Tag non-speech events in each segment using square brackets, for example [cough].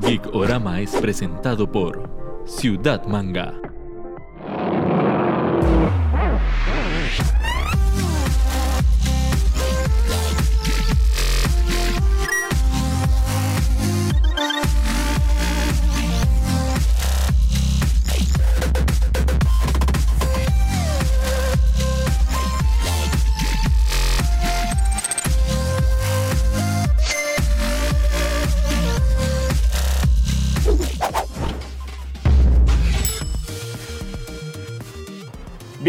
Geekorama es presentado por Ciudad Manga.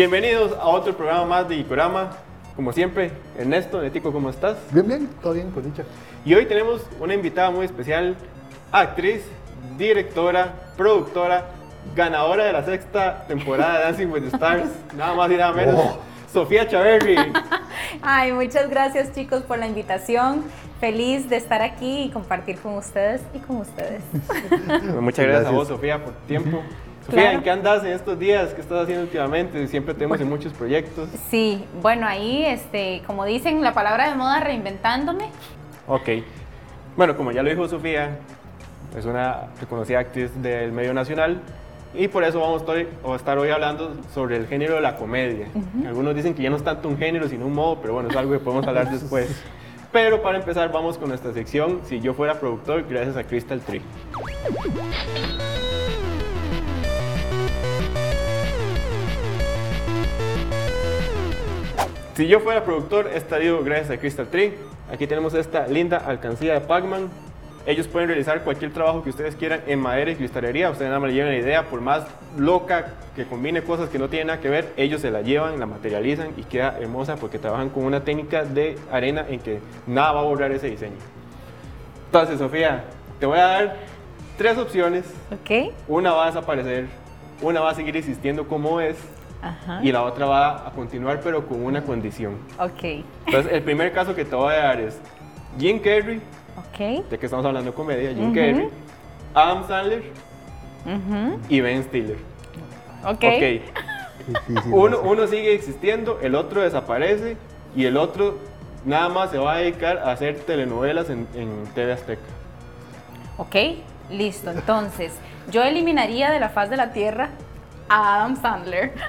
Bienvenidos a otro programa más de Icorama. Como siempre, Ernesto, Netico, ¿cómo estás? Bien, bien, todo bien, con dicha. Y hoy tenemos una invitada muy especial, actriz, directora, productora, ganadora de la sexta temporada de Dancing with the Stars, [laughs] nada más y nada menos, Oh. Sofía Chaverri. [laughs] Ay, muchas gracias chicos por la invitación. Feliz de estar aquí y compartir con ustedes y con ustedes. Muchas gracias, a Gracias. vos, Sofía, por tu tiempo. [laughs] Sofía, Claro. ¿en qué andas en estos días? ¿Qué estás haciendo últimamente? Siempre tenemos en muchos proyectos. Sí, bueno, ahí, este, como dicen la palabra de moda, reinventándome. Ok. Bueno, como ya lo dijo Sofía, es una reconocida actriz del medio nacional y por eso vamos a estar hoy hablando sobre el género de la comedia. Algunos dicen que ya no es tanto un género, sino un modo, pero bueno, es algo que podemos hablar después. Pero para empezar, vamos con nuestra sección Si yo fuera productor, gracias a Crystal Tree. Si yo fuera productor, estaría gracias a Crystal Tree. Aquí tenemos esta linda alcancía de Pac-Man. Ellos pueden realizar cualquier trabajo que ustedes quieran en madera y cristalería. Ustedes nada más le llevan la idea, por más loca que combine cosas que no tienen nada que ver, ellos se la llevan, la materializan y queda hermosa porque trabajan con una técnica de arena en que nada va a borrar ese diseño. Entonces, Sofía, te voy a dar tres opciones. ¿Ok? Una va a desaparecer, una va a seguir existiendo como es Ajá. y la otra va a continuar pero con una condición. Ok. Entonces, el primer caso que te voy a dar es Jim Carrey, Ok. ya que estamos hablando de comedia, Jim Ujú. Carrey, Adam Sandler Ujú. y Ben Stiller. Ok. Ok, Difícil. uno, uno sigue existiendo, el otro desaparece y el otro nada más se va a dedicar a hacer telenovelas en, en TV Azteca. Ok. Listo. Entonces, yo eliminaría de la faz de la tierra a Adam Sandler. [laughs]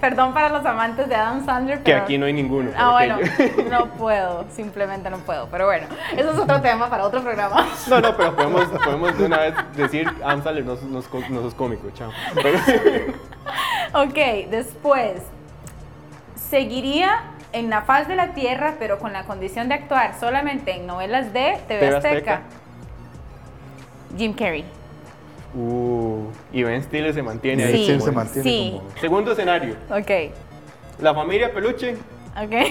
Perdón para los amantes de Adam Sandler, Que pero... aquí no hay ninguno. Ah, bueno, que- no puedo, simplemente no puedo. Pero bueno, eso es otro tema para otro programa. No, no, pero podemos, podemos de una vez decir Adam Sandler no, no, es- no sos cómico, chao. Pero- [laughs] Ok, después, seguiría en la faz de la tierra, pero con la condición de actuar solamente en novelas de TV, TV Azteca. Azteca. Jim Carrey. Uh, y Ben Stiller se mantiene ahí. Sí, Sí, se mantiene sí. como- Segundo escenario, Ok, la familia Peluche, ok.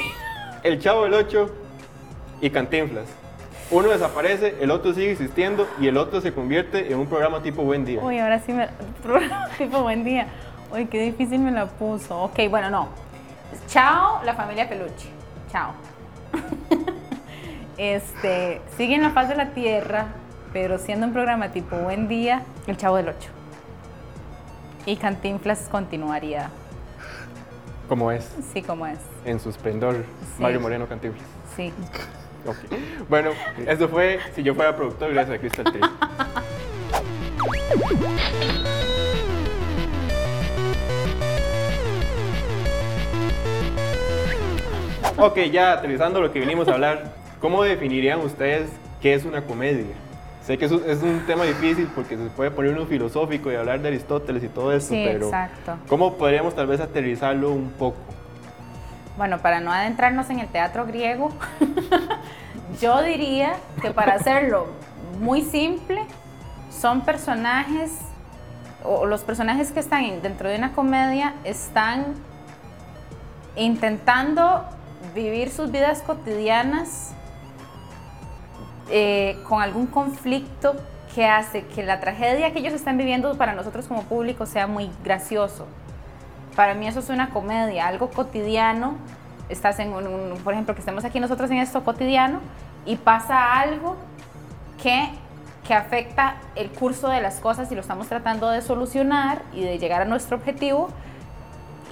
el Chavo del Ocho y Cantinflas. Uno desaparece, el otro sigue existiendo y el otro se convierte en un programa tipo Buen Día. Uy, ahora sí me... [laughs] tipo, buen día. Uy, qué difícil me la puso. Ok, bueno, no. Chao, la familia Peluche. Chao. [laughs] este, sigue en la faz de la tierra, pero siendo un programa tipo Buen Día, El Chavo del Ocho. Y Cantinflas continuaría, Como es, sí como es. en su esplendor, Sí. Mario Moreno Cantinflas. Sí. Ok. Bueno, eso fue Si yo fuera productor, gracias a Crystal Tree. Ok, ya aterrizando lo que vinimos a hablar, ¿cómo definirían ustedes qué es una comedia? Sé que es un, es un tema difícil porque se puede poner uno filosófico y hablar de Aristóteles y todo eso, Sí, pero exacto. ¿cómo podríamos tal vez aterrizarlo un poco? Bueno, para no adentrarnos en el teatro griego, [laughs] yo diría que para hacerlo muy simple, son personajes, o los personajes que están en- dentro de una comedia están intentando vivir sus vidas cotidianas eh, con algún conflicto que hace que la tragedia que ellos están viviendo para nosotros como público sea muy gracioso. Para mí eso es una comedia, algo cotidiano. Estás en un, un- por ejemplo, que estemos aquí nosotros en esto cotidiano y pasa algo que, que afecta el curso de las cosas y lo estamos tratando de solucionar y de llegar a nuestro objetivo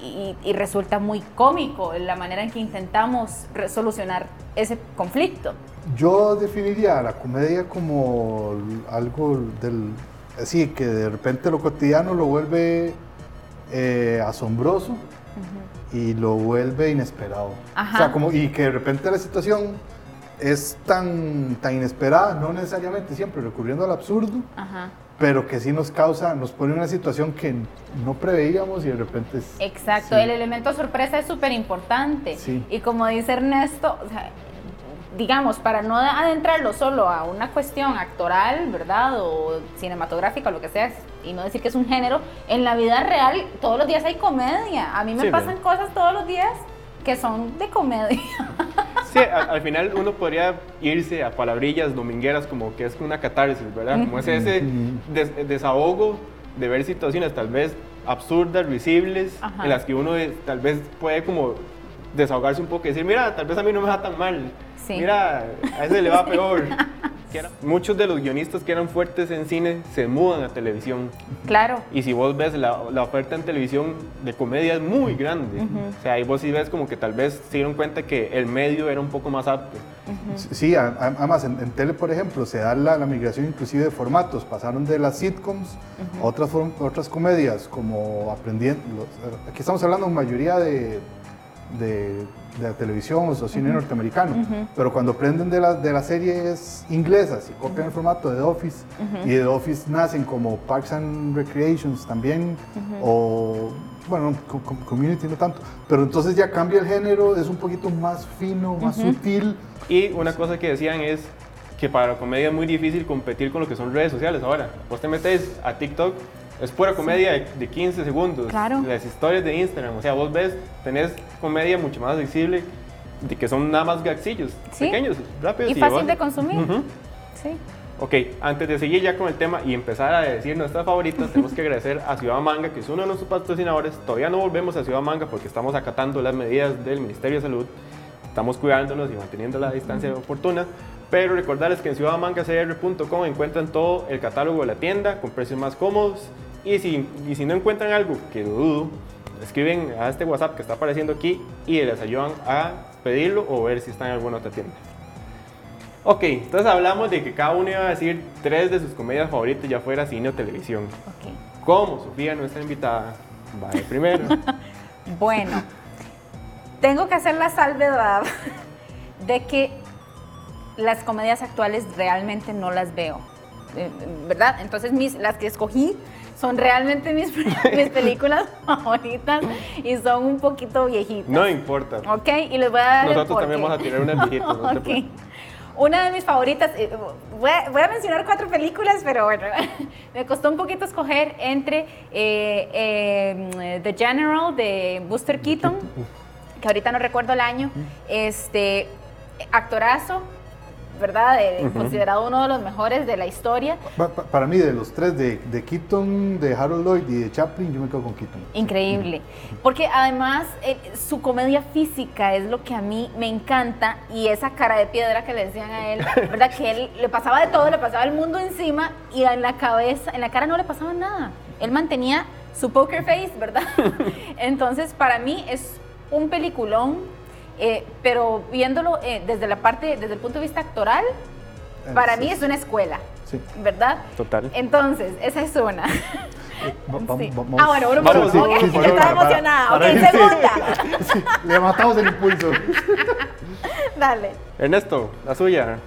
y, y resulta muy cómico la manera en que intentamos solucionar ese conflicto. Yo definiría la comedia como algo del. Así, que de repente lo cotidiano lo vuelve eh, asombroso y lo vuelve inesperado. Ajá. O sea, como, y que de repente la situación es tan, tan inesperada, no necesariamente siempre recurriendo al absurdo, Ajá. Pero que sí nos causa, nos pone en una situación que no preveíamos y de repente es... Exacto, sí. el elemento sorpresa es súper importante. Sí. Y como dice Ernesto, o sea, digamos, para no adentrarlo solo a una cuestión actoral, ¿verdad? O cinematográfica o lo que sea, y no decir que es un género, en la vida real todos los días hay comedia. A mí me Sí, pasan cosas todos los días que son de comedia. [laughs] Sí, a- al final uno podría irse a palabrillas domingueras como que es una catarsis, ¿verdad? Como es ese des- desahogo de ver situaciones tal vez absurdas, risibles, Ajá. en las que uno tal vez puede como desahogarse un poco y decir, mira, tal vez a mí no me va tan mal, Sí. mira, a ese le va [laughs] peor. Que Muchos de los guionistas que eran fuertes en cine se mudan a televisión. Claro. Y si vos ves la, la oferta en televisión de comedia es muy grande. O sea, ahí vos sí ves como que tal vez se dieron cuenta que el medio era un poco más apto. Sí, además en, en tele, por ejemplo, se da la, la migración inclusive de formatos. Pasaron de las sitcoms a otras, otras comedias, como aprendiendo. los- aquí estamos hablando en mayoría de, de, de la televisión o cine norteamericano, pero cuando aprenden de, las de las series inglesas y copian el formato de The Office, y de The Office nacen como Parks and Recreations también, o bueno, co- co- Community no tanto, pero entonces ya cambia el género, es un poquito más fino, más sutil. Y una cosa que decían es que para la comedia es muy difícil competir con lo que son redes sociales ahora. Vos te metes a TikTok, es pura comedia de, de 15 segundos. Claro. Las historias de Instagram, o sea, vos ves, tenés comedia mucho más accesible, de que son nada más gagsillos, Sí. pequeños, rápidos. Y fácil vos- de consumir. Ujú. Sí. Ok, antes de seguir ya con el tema y empezar a decir nuestras favoritas, tenemos que agradecer a Ciudad Manga, que es uno de nuestros patrocinadores. Todavía no volvemos a Ciudad Manga porque estamos acatando las medidas del Ministerio de Salud. Estamos cuidándonos y manteniendo la distancia oportuna. Pero recordarles que en ciudadmangacr.com encuentran todo el catálogo de la tienda con precios más cómodos. Y si, y si no encuentran algo, que lo dudo, escriben a este WhatsApp que está apareciendo aquí y les ayudan a pedirlo o ver si está en alguna otra tienda. Ok, entonces hablamos de que cada uno iba a decir tres de sus comedias favoritas, ya fuera cine o televisión. Ok. Como Sofía, nuestra invitada, va de primero. [laughs] Bueno, tengo que hacer la salvedad [laughs] de que las comedias actuales realmente no las veo, eh, ¿verdad? Entonces mis, las que escogí son realmente mis, [laughs] mis películas [laughs] favoritas y son un poquito viejitas. No importa. ¿Ok? Y les voy a dar el Nosotros también vamos a tirar unas viejitas, no [laughs] te Ok. preocupes. Una de mis favoritas, eh, voy a, voy a mencionar cuatro películas, pero bueno, me costó un poquito escoger entre eh, eh, The General de Buster Keaton, que ahorita no recuerdo el año, este actorazo, ¿verdad? Eh, Considerado uno de los mejores de la historia. Pa- pa- Para mí, de los tres, de, de Keaton, de Harold Lloyd y de Chaplin, yo me quedo con Keaton. Increíble. Porque además eh, su comedia física es lo que a mí me encanta y esa cara de piedra que le decían a él, [laughs] ¿verdad? Que él le pasaba de todo, le pasaba el mundo encima y en la cabeza, en la cara no le pasaba nada. Él mantenía su poker face, ¿verdad? [laughs] Entonces, para mí es un peliculón, eh, pero viéndolo eh, desde la parte, desde el punto de vista actoral, para Sí. mí es una escuela, Sí. ¿verdad? Total. Entonces, esa es una. Sí. vamos- Ah, bueno, uno por Vamos, uno. sí, Ok, sí, sí, estaba para- emocionada. para- ok, para- segunda. [laughs] Sí, le matamos el impulso. [laughs] Dale. Ernesto, la suya.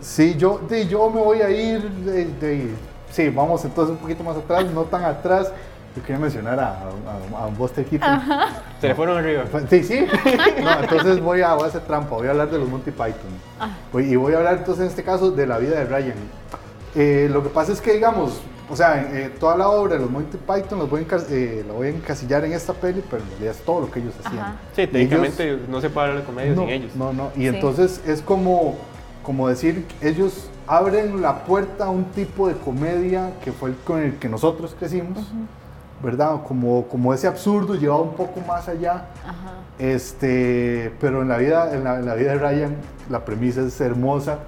Sí, yo, yo me voy a ir de, de- Sí, vamos entonces un poquito más atrás, no tan atrás. Yo quería mencionar a, a, a Buster Keaton. Se le fueron arriba. Sí, sí. [laughs] No, entonces voy a, voy a hacer trampa, voy a hablar de los Monty Python. Voy- Y voy a hablar entonces en este caso de la vida de Ryan. Eh, lo que pasa es que, digamos, o sea, eh, toda la obra de los Monty Python los voy eh, la voy a encasillar en esta peli, pero en realidad es todo lo que ellos hacían. Ajá. Sí, Ellos- técnicamente no se puede hablar de comedia no, sin ellos. No, no. Y Sí. entonces es como, como decir, ellos abren la puerta a un tipo de comedia que fue el con el que nosotros crecimos, ¿verdad? Como, como ese absurdo llevado un poco más allá. Ajá. Este, pero en la vida, en la, en la vida de Ryan, la premisa es hermosa.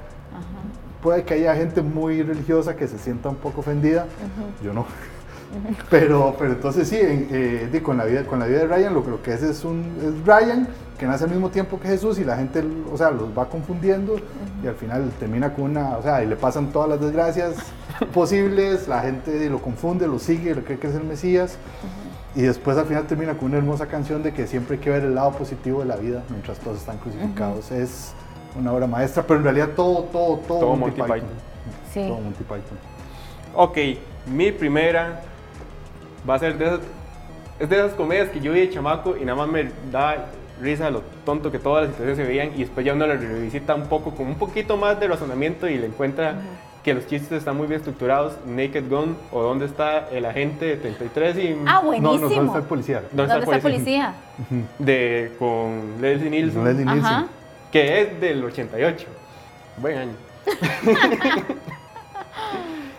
Puede que haya gente muy religiosa que se sienta un poco ofendida. Yo no. Pero, pero entonces sí, en- eh, con, la vida, con la vida de Ryan lo, lo que es es un es Ryan que nace al mismo tiempo que Jesús y la gente, o sea, los va confundiendo y al final termina con una, o sea, y le pasan todas las desgracias [laughs] posibles, la gente lo confunde, lo sigue, lo cree que es el Mesías y después al final termina con una hermosa canción de que siempre hay que ver el lado positivo de la vida mientras todos están crucificados. Es una obra maestra, pero en realidad todo, todo, todo, Todo Monty, Monty Python. Python. Sí. Todo Monty Python. Ok, mi primera va a ser de esas, es de esas comedias que yo vi de chamaco y nada más me da risa lo tonto que todas las situaciones se veían y después ya uno la revisita un poco con un poquito más de razonamiento y le encuentra que los chistes están muy bien estructurados, Naked Gun o dónde está el agente 33 y Ah, No, buenísimo. no, ¿dónde está el policía? ¿Dónde ¿Dónde está el policía? de con Leslie Nielsen, Leslie Nielsen. Ajá. que es del 88. Buen año. [laughs]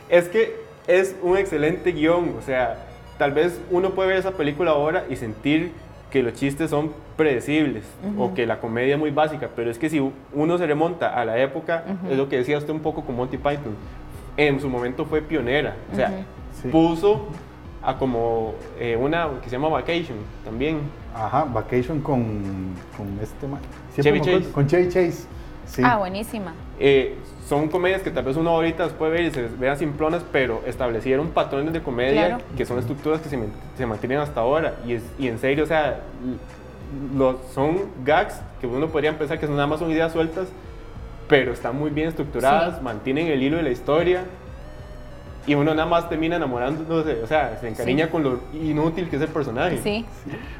es que es un excelente guion, o sea, tal vez uno puede ver esa película ahora y sentir que los chistes son predecibles o que la comedia es muy básica, pero es que si uno se remonta a la época, es lo que decía usted un poco con Monty Python, en su momento fue pionera, o sea, Sí. puso a como eh, una que se llama Vacation también, Ajá, Vacation con, con este man. Chevy Chase. Con Chevy Chase. Sí. Ah, buenísima. Eh, son comedias que tal vez uno ahorita las puede ver y se vean simplonas, pero establecieron patrones de comedia Claro. que son estructuras que se, se mantienen hasta ahora. Y, es- y en serio, o sea, los, son gags que uno podría pensar que son nada más son ideas sueltas, pero están muy bien estructuradas, Sí. mantienen el hilo de la historia. Y uno nada más termina enamorándose, o sea, se encariña Sí. con lo inútil que es el personaje. Sí.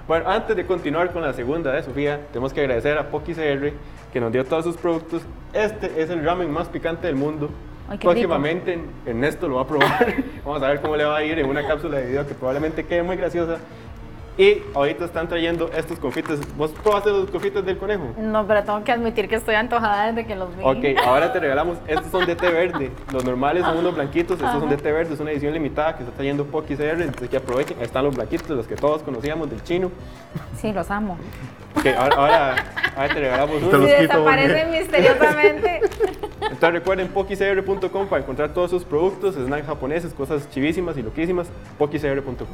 Bueno, antes de continuar con la segunda de Sofía, tenemos que agradecer a Poki CR que nos dio todos sus productos. Este es el ramen más picante del mundo. Ay, Próximamente Ernesto lo va a probar. [laughs] Vamos a ver cómo le va a ir en una cápsula de video que probablemente quede muy graciosa. Y ahorita están trayendo estos confites. ¿Vos probaste los confites del conejo? No, pero tengo que admitir que estoy antojada desde que los vi. Ok, ahora te regalamos. Estos son de té verde. Los normales son unos blanquitos. Estos son de té verde. Es una edición limitada que está trayendo Poki CR. Entonces que aprovechen. Ahí están los blanquitos, los que todos conocíamos del chino. Sí, los amo. Ok, ahora, ahora, ahora te regalamos uno. Si desaparecen misteriosamente. Entonces recuerden pokicr.com para encontrar todos sus productos, snacks japoneses, cosas chivísimas y loquísimas. pokicr.com.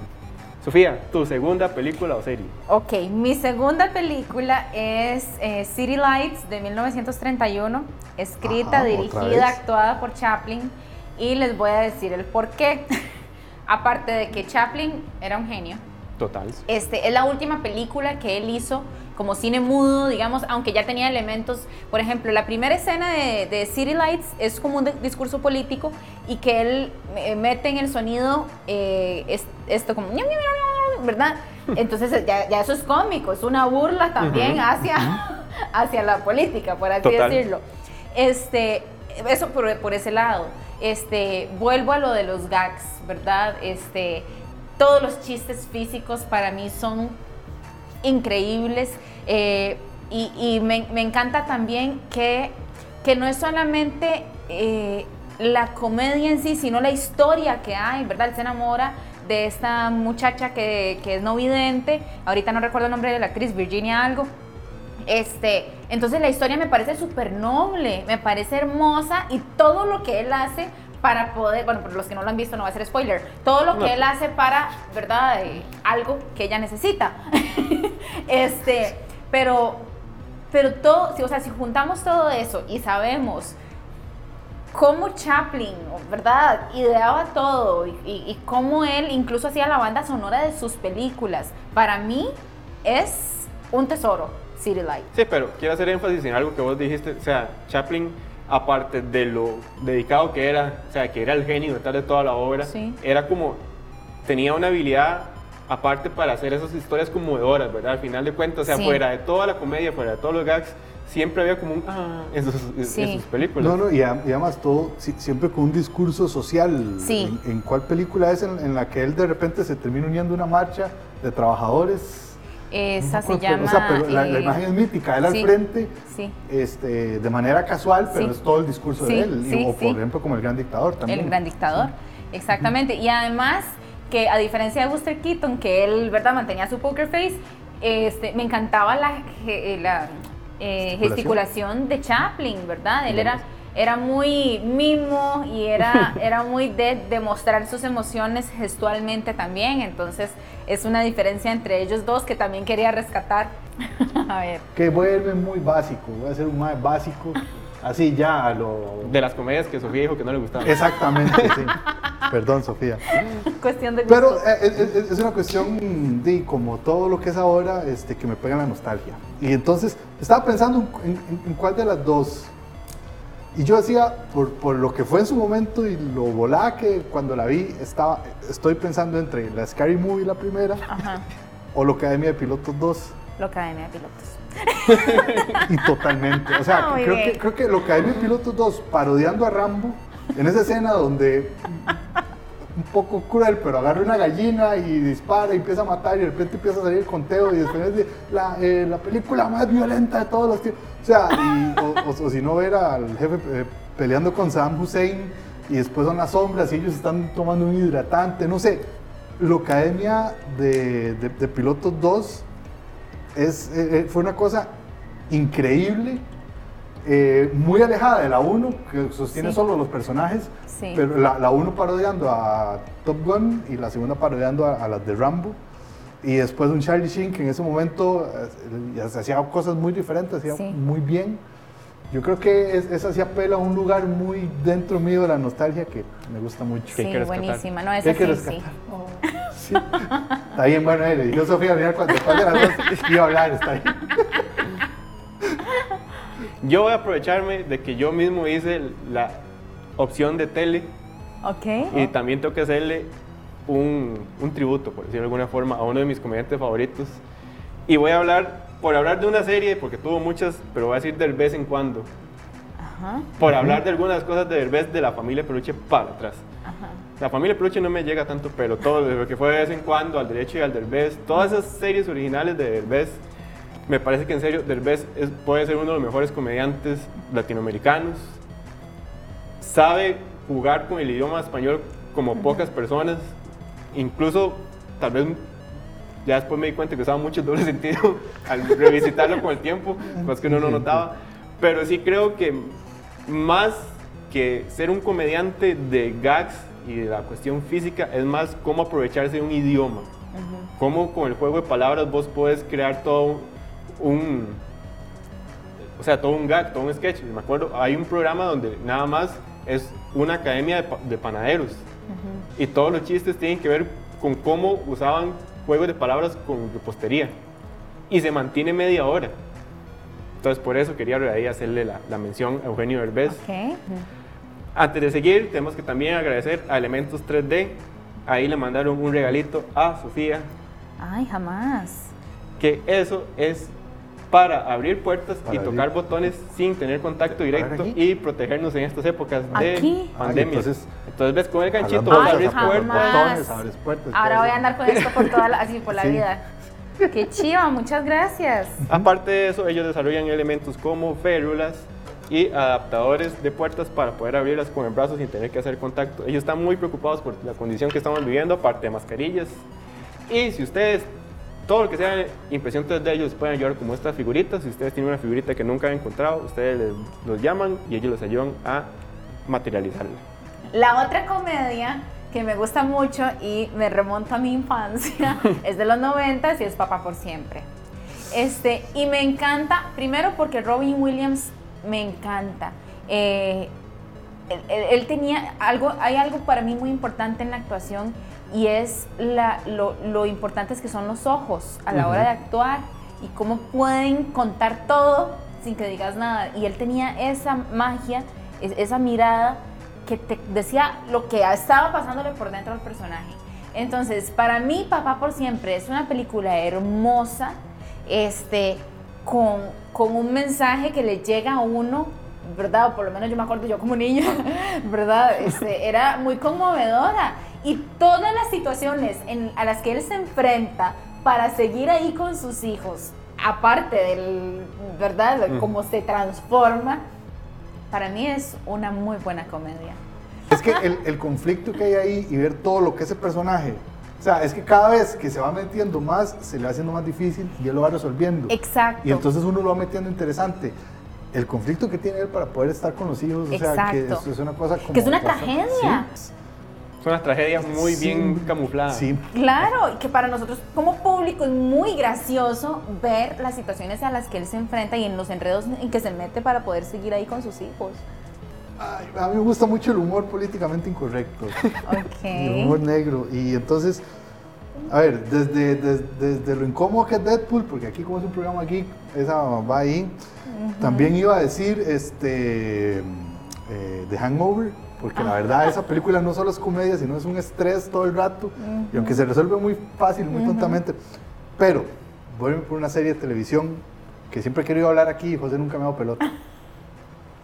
Sofía, tu segunda película o serie. Ok, mi segunda película es eh, City Lights de 1931, escrita, Ajá, dirigida, actuada por Chaplin y les voy a decir el por qué. [laughs] Aparte de que Chaplin era un genio, Total. este, es la última película que él hizo como cine mudo, digamos, aunque ya tenía elementos, por ejemplo, la primera escena de, de City Lights es como un de- discurso político y que él eh, mete en el sonido eh, es- esto como, ¿verdad? [laughs] Entonces ya, ya eso es cómico, es una burla también hacia, hacia la política, por así Total. decirlo. Este, eso por, por ese lado. Este, vuelvo a lo de los gags, ¿verdad? Este, todos los chistes físicos para mí son increíbles eh, y, me encanta también que, que no es solamente eh, la comedia en sí, sino la historia que hay, ¿verdad? Él se enamora de esta muchacha que, que es no vidente, ahorita no recuerdo el nombre de la actriz, Virginia algo, este, entonces la historia me parece súper noble, me parece hermosa y todo lo que él hace para poder, bueno, por los que no lo han visto no va a ser spoiler, todo lo No. que él hace para, ¿verdad? Eh, algo que ella necesita. [laughs] este, pero, pero todo, o sea, si juntamos todo eso y sabemos cómo Chaplin, ¿verdad? Ideaba todo y, y- y cómo él incluso hacía la banda sonora de sus películas, para mí es un tesoro, City Light. Sí, pero quiero hacer énfasis en algo que vos dijiste. O sea, Chaplin, aparte de lo dedicado que era, o sea, que era el genio detrás de toda la obra, Sí. era como, tenía una habilidad aparte para hacer esas historias conmovedoras, ¿verdad? Al final de cuentas, o sea, Sí. fuera de toda la comedia, fuera de todos los gags, siempre había como un ah en sus, en- Sí. en sus películas. No, no, y, además todo si- siempre con un discurso social. Sí. ¿En, en cuál película es en, en la que él de repente se termina uniendo una marcha de trabajadores? Esa se No llama... O sea, pero la, la eh, imagen es mítica, él sí. al frente, Sí, este, de manera casual, pero Sí. es todo el discurso de él. O por ejemplo, como el gran dictador también. el gran dictador. Exactamente. Y además que a diferencia de Buster Keaton, que él, ¿verdad? Mantenía su poker face, este, me encantaba la, ge- la eh, Gesticulación. gesticulación de Chaplin, ¿verdad? Él era, era muy mimo y era, [laughs] era muy de demostrar sus emociones gestualmente también. Entonces es una diferencia entre ellos dos que también quería rescatar. [laughs] a ver. Que vuelve muy básico, voy a ser un más básico, así ya a lo... De las comedias que Sofía dijo que no le gustaban. Exactamente, sí. [laughs] Perdón, Sofía. Cuestión de Pero gustos. eh, es, es- es una cuestión de como todo lo que es ahora, este, que me pega la nostalgia. Y entonces estaba pensando en, en- en cuál de las dos. Y yo decía, por, por lo que fue en su momento y lo volada que cuando la vi, estaba, estoy pensando entre la Scary Movie, la primera, Ajá. o la Academia de Pilotos 2. La Academia de Pilotos. [laughs] Y totalmente. O sea, Muy creo bien. que, creo que lo que hay en Pilotos 2, parodiando a Rambo, en esa escena donde un poco cruel, pero agarra una gallina y dispara y empieza a matar y de repente empieza a salir el conteo y después es de la, eh, la película más violenta de todos los tiempos. O sea, o, si no ver al jefe eh, peleando con Saddam Hussein y después son las sombras y ellos están tomando un hidratante, no sé. La Academia de, de- Pilotos 2 es, eh, fue una cosa increíble, eh, muy alejada de la 1, que sostiene Sí. solo los personajes, Sí. pero la, la 1 parodiando a Top Gun y la segunda parodiando a, a las de Rambo. Y después un Charlie Sheen que en ese momento eh, ya se hacía cosas muy diferentes, hacía Sí. muy bien. Yo creo que es- esa sí apela a un lugar muy dentro mío de la nostalgia que me gusta mucho. Sí, que rescatar. buenísima. No, esa hay que sí, rescatar. sí. Sí. Está bien, bueno, eh, le Sofía al final cuando después de las dos iba a hablar, está bien. Yo voy a aprovecharme de que yo mismo hice la opción de tele Ok. y también tengo que hacerle un, un tributo, por decirlo de alguna forma, a uno de mis comediantes favoritos. Y voy a hablar, por hablar de una serie, porque tuvo muchas, pero voy a decir del vez en cuando. Ajá. Por hablar de algunas cosas de Derbez de la familia Peluche para atrás. Ajá. La familia Peluche no me llega tanto, pero todo lo que fue de vez en cuando, al derecho y al Derbez, todas esas series originales de Derbez, me parece que en serio Derbez es- puede ser uno de los mejores comediantes latinoamericanos. Sabe jugar con el idioma español como pocas personas. Incluso, tal vez, ya después me di cuenta que usaba mucho el doble sentido [laughs] al revisitarlo con el tiempo, más que uno no notaba. Pero sí creo que más que ser un comediante de gags y de la cuestión física, es más cómo aprovecharse de un idioma. Cómo con el juego de palabras vos puedes crear todo un, o sea, todo un gag, todo un sketch. Me acuerdo, hay un programa donde nada más es una academia de, de panaderos y todos los chistes tienen que ver con cómo usaban juegos de palabras con repostería y se mantiene media hora. Entonces, por eso quería ahí hacerle la, la mención a Eugenio Derbez. Ok. Antes de seguir, tenemos que también agradecer a Elementos 3D. Ahí le mandaron un regalito a Sofía, Ay, jamás. que eso es para abrir puertas Para y abrir. tocar botones sin tener contacto directo y protegernos en estas épocas de Aquí. pandemia. Ay, entonces, entonces, ves con el ganchito vas a de abrir Ay, puertas. botones, abres puertas. Ahora voy a andar con esto por toda la, así por la Sí. vida. Qué chiva, muchas gracias. Aparte de eso, ellos desarrollan elementos como férulas y adaptadores de puertas para poder abrirlas con el brazo sin tener que hacer contacto. Ellos están muy preocupados por la condición que estamos viviendo, aparte de mascarillas. Y si ustedes, todo lo que sea impresión 3D, ellos pueden ayudar como estas figuritas. Si ustedes tienen una figurita que nunca han encontrado, ustedes les- los llaman y ellos les ayudan a materializarla. La otra comedia que me gusta mucho y me remonta a mi infancia [laughs] es de los 90 y es Papá por Siempre. Este, y me encanta, primero porque Robin Williams me encanta. Eh, él, él- él tenía algo, hay algo para mí muy importante en la actuación y es la, lo, lo importantes que son los ojos a la hora de actuar y cómo pueden contar todo sin que digas nada. Y él tenía esa magia, es- esa mirada que te decía lo que estaba pasándole por dentro al personaje. Entonces, para mí, Papá por Siempre es una película hermosa, este, con, con un mensaje que le llega a uno, ¿verdad? O por lo menos yo me acuerdo yo como niña, [laughs] ¿verdad? Este, era muy conmovedora. Y todas las situaciones en- a las que él se enfrenta para seguir ahí con sus hijos, aparte del, ¿verdad? De cómo se transforma, para mí es una muy buena comedia. Es que el, el conflicto que hay ahí y ver todo lo que ese personaje, o sea, es que cada vez que se va metiendo más, se le va haciendo más difícil y él lo va resolviendo. Exacto. Y entonces uno lo va metiendo interesante. el conflicto que tiene él para poder estar con los hijos, o sea, que Exacto. es, es una cosa como... Que es una bastante- tragedia. Sí, Es una tragedia muy Sí. bien camuflada. sí, Claro, que para nosotros como público es muy gracioso ver las situaciones a las que él se enfrenta y en los enredos en que se mete para poder seguir ahí con sus hijos. Ay, a mí me gusta mucho el humor políticamente incorrecto. [laughs] El humor negro. Y entonces, a ver, desde, desde, desde lo incómodo que es Deadpool, porque aquí como es un programa geek, esa va ahí. También iba a decir este, eh, The Hangover, porque la verdad esa película no solo es comedia, sino es un estrés todo el rato. Y aunque se resuelve muy fácil, muy tontamente. Pero, ir por una serie de televisión que siempre he querido hablar aquí y José nunca me ha dado pelota.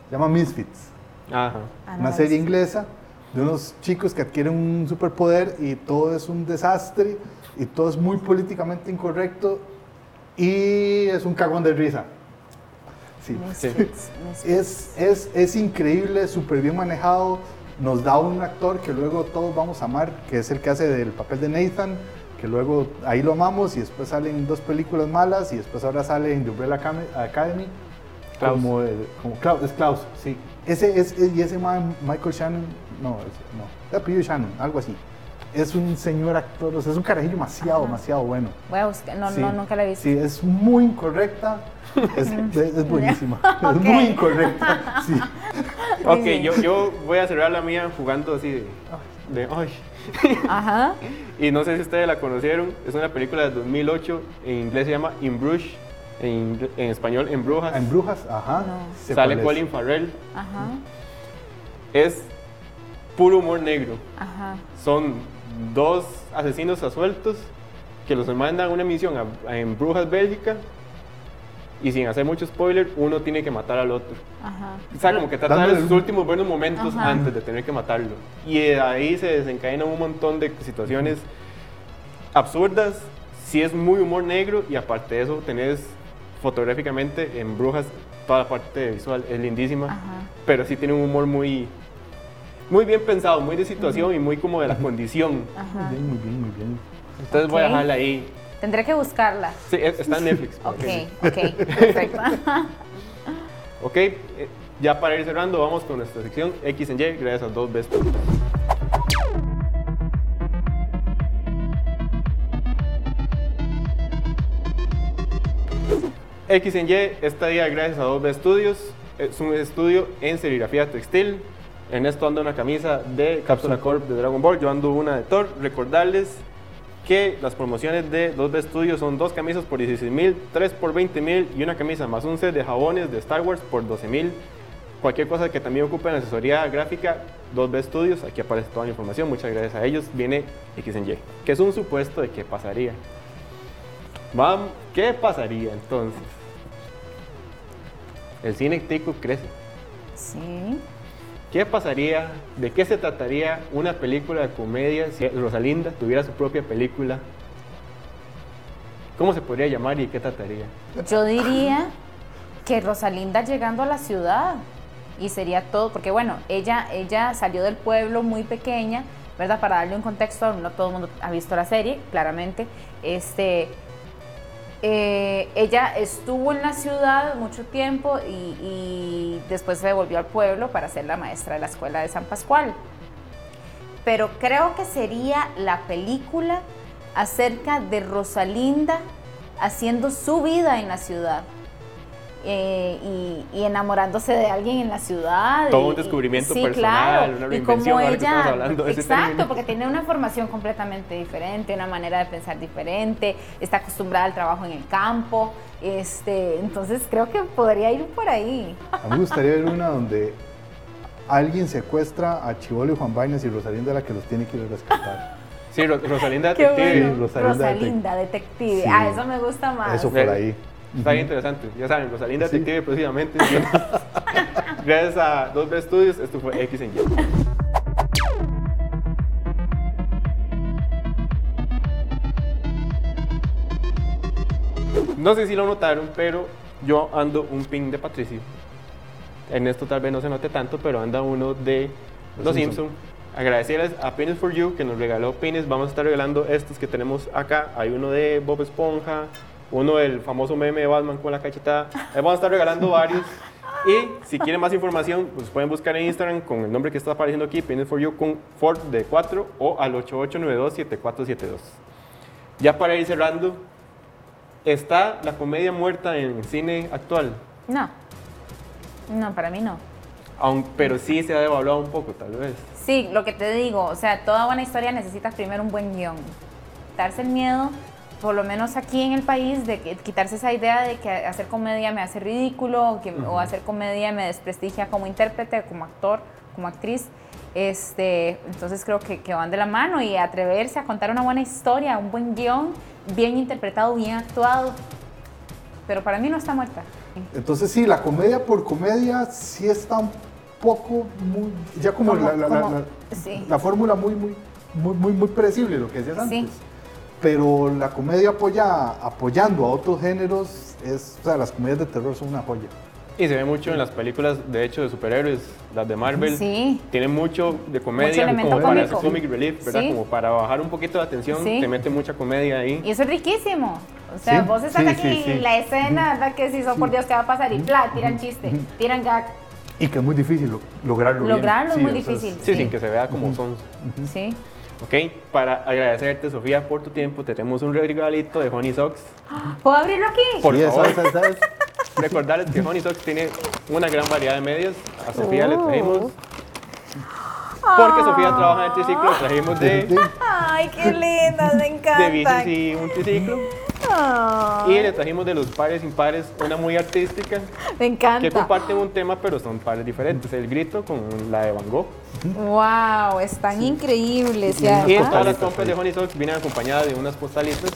Se llama Misfits Ajá. Ah, una serie inglesa de unos chicos que adquieren un superpoder y todo es un desastre y todo es muy políticamente incorrecto y es un cagón de risa. Sí. Misfits, Misfits. Es, es, es increíble, súper bien manejado. Nos da un actor que luego todos vamos a amar, que es el que hace del papel de Nathan, que luego ahí lo amamos y después salen dos películas malas y después ahora sale en The Umbrella Academy- Academy Klaus. como, el- como Klaus, es Klaus, sí. Ese es, es- y ese man, Michael Shannon, no, es- no, el apellido Shannon, algo así. Es un señor actor, o sea, es un carajillo demasiado, demasiado bueno. Voy a buscar, no, Sí. no, nunca la he visto. Sí, es muy incorrecta, es, [laughs] es, es buenísima, [laughs] es muy incorrecta, [laughs] sí. Ok, yo, yo voy a cerrar la mía jugando así de. de ay. Ajá. Y no sé si ustedes la conocieron. Es una película de 2008. En inglés se llama In Bruges. En, español, En Brujas. En Brujas, ajá. No. Sale. Colin Farrell. Ajá. Es puro humor negro. Ajá. Son dos asesinos asueltos que los mandan a una misión a- a- en Brujas, Bélgica. Y sin hacer mucho spoiler, uno tiene que matar al otro. Ajá. O sea, como que trata de sus últimos buenos momentos Ajá. antes de tener que matarlo. Y de ahí se desencadenan un montón de situaciones absurdas. Sí es muy humor negro y aparte de eso tenés fotográficamente en Brujas toda la parte visual. Es lindísima. Ajá. Pero sí tiene un humor muy, muy bien pensado, muy de situación y muy como de la condición. Ajá. Muy bien, muy bien, muy bien. Entonces voy a dejarla ahí. Tendré que buscarla. Sí, es- está en Netflix. Ok, ok, perfecto. [laughs] Ok, eh, ya para ir cerrando, vamos con nuestra sección X en Y, gracias a dos best Studios. X en Y, esta día gracias a dos B Studios, es un estudio en serigrafía textil. Ernesto anda una camisa de Cápsula Corp de Dragon Ball, yo ando una de Thor. Recordarles que las promociones de 2B Studios son dos camisas por 16 mil, tres por 20 mil y una camisa más un set de jabones de Star Wars por 12 mil. Cualquier cosa que también ocupen asesoría gráfica, 2B Studios, aquí aparece toda la información, muchas gracias a ellos. Viene X en Y, que es un supuesto de qué pasaría. Vamos, ¿qué pasaría entonces? El cine tico crece. Sí. ¿Qué pasaría? ¿De qué se trataría una película de comedia si Rosalinda tuviera su propia película? ¿Cómo se podría llamar y qué trataría? Yo diría que Rosalinda llegando a la ciudad y sería todo, porque bueno, ella, ella salió del pueblo muy pequeña, ¿verdad? Para darle un contexto, no todo el mundo ha visto la serie, claramente. Este, eh, ella estuvo en la ciudad mucho tiempo y, y después se devolvió al pueblo para ser la maestra de la escuela de San Pascual. Pero creo que sería la película acerca de Rosalinda haciendo su vida en la ciudad. Eh, y, y enamorándose de alguien en la ciudad. Todo y- un descubrimiento sí, personal, claro. una Y reinvención, como ahora que ella, estamos hablando de exacto, porque tiene una formación completamente diferente, una manera de pensar diferente, está acostumbrada al trabajo en el campo, este, entonces creo que podría ir por ahí. A mí me gustaría ver una donde alguien secuestra a Chivolo y Juan Vainas y Rosalinda es la que los tiene que ir a rescatar. Sí, Ro- Rosalinda Detective. bueno. Rosalinda Rosalinda, detective. Sí. Ah, eso me gusta más. Eso por ahí. Está bien interesante. Ya saben, Rosalinda Sí. Detective precisamente. [laughs] Gracias a dos B Studios, esto fue X en Y. No sé si lo notaron, pero yo ando un pin de Patricio. En esto tal vez no se note tanto, pero anda uno de Los Simpson. Simpson. Agradecerles a Pines for You que nos regaló pines. Vamos a estar regalando estos que tenemos acá. Hay uno de Bob Esponja, uno del famoso meme de Batman con la cachetada. Ahí vamos a estar regalando varios. Y si quieren más información, pues pueden buscar en Instagram con el nombre que está apareciendo aquí, Painted for You con Ford de 4 o al 8892-7472. Ya para ir cerrando, ¿está la comedia muerta en el cine actual? No. No, para mí no. Aun, pero sí se ha devaluado un poco, tal vez. Sí, lo que te digo, o sea, toda buena historia necesita primero un buen guion. Darse el miedo, por lo menos aquí en el país, de quitarse esa idea de que hacer comedia me hace ridículo o, que, o hacer comedia me desprestigia como intérprete, como actor, como actriz. Este, entonces creo que, que van de la mano y atreverse a contar una buena historia, un buen guion, bien interpretado, bien actuado. Pero para mí no está muerta. Entonces sí, la comedia por comedia sí está un poco muy, ya como, Como- la, la- como- la- sí. la fórmula muy, muy, muy, muy, muy predecible, lo que decías Sí. Pero la comedia apoya, apoyando a otros géneros, es, o sea, las comedias de terror son una joya. Y se ve mucho en las películas, de hecho, de superhéroes, las de Marvel. Sí. Tienen mucho de comedia, elemento como para comic relief, ¿verdad? Sí. Como para bajar un poquito la tensión, Sí. te mete mucha comedia ahí. Y eso es riquísimo. O sea, Sí, vos estás sí, aquí sí, sí. en la escena, ¿verdad? Que si, oh, por Dios, ¿qué va a pasar? Y bla, tiran chiste, tiran gag. Y que es muy difícil lo- lograrlo. bien. Lograrlo es Sí, muy sea, difícil. Sí, Sí. sin que se vea como son. Sí. Ok, para agradecerte, Sofía, por tu tiempo, te tenemos un regalito de Honey Socks. ¿Puedo abrirlo aquí? Por Sí, favor, ¿sabes, sabes, sabes? [laughs] recordarles que Honey Socks tiene una gran variedad de medias. A Sofía le trajimos. Porque Sofía trabaja en el triciclo, le trajimos de. Ay, qué lindas, me [laughs] de bicis y un triciclo. Ay, Y le trajimos de los pares impares una muy artística me que encanta. comparten un tema, pero son pares diferentes. El grito con la de Van Gogh. Wow, están increíbles. Y y todas las compras de Honey Socks vienen acompañadas de unas postalitas.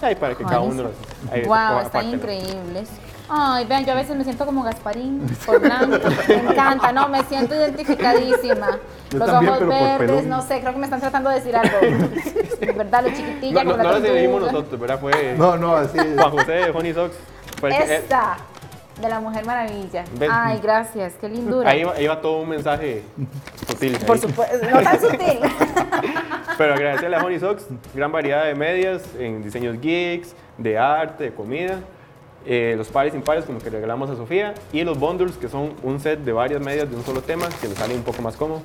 Ahí para que cada Honey uno los. ahí Wow, están increíbles. Ay, vean, yo a veces me siento como Gasparín, por blanco. Me encanta, no, me siento identificadísima. Yo los también, ojos verdes, no sé, creo que me están tratando de decir algo. [laughs] ¿Verdad? Lo chiquitilla, No, no, no la las elegimos nosotros, ¿verdad? Fue No, no, así es. Juan José de Honey Socks. fue el eh, Esta, de la Mujer Maravilla. ¿Ves? Ay, gracias, qué lindura. ahí, va, ahí va todo un mensaje sutil. Por supuesto, no tan sutil. [laughs] Pero agradecerle a Honey Socks, gran variedad de medias en diseños geeks, de arte, de comida. eh, los pares impares como que regalamos a Sofía y los bundles que son un set de varias medias de un solo tema que le sale un poco más cómodo.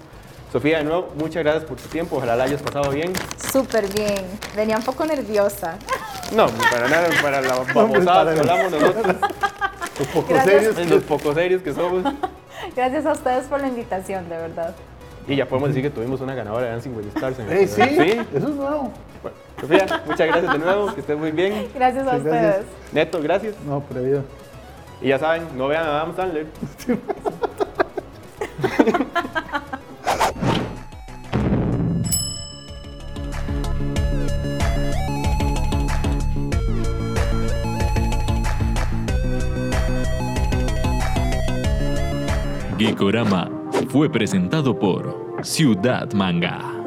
Sofía, de nuevo, muchas gracias por tu tiempo, ojalá la hayas pasado bien. Súper bien. Venía un poco nerviosa. No, para nada, para la [laughs] babosada que hablamos nosotros, Los pocos Gracias. serios. los poco serios que somos. [laughs] Gracias a ustedes por la invitación, de verdad. Y ya podemos decir que tuvimos una ganadora de Dancing with the Stars. en el- sí, sí. eso es nuevo. Bueno, Sofía, muchas gracias de nuevo, que estés muy bien. Gracias a Sí, gracias. ustedes. Neto, gracias. No, previo. Y ya saben, no vean a Adam Sandler. [laughs] Geekorama fue presentado por Ciudad Manga.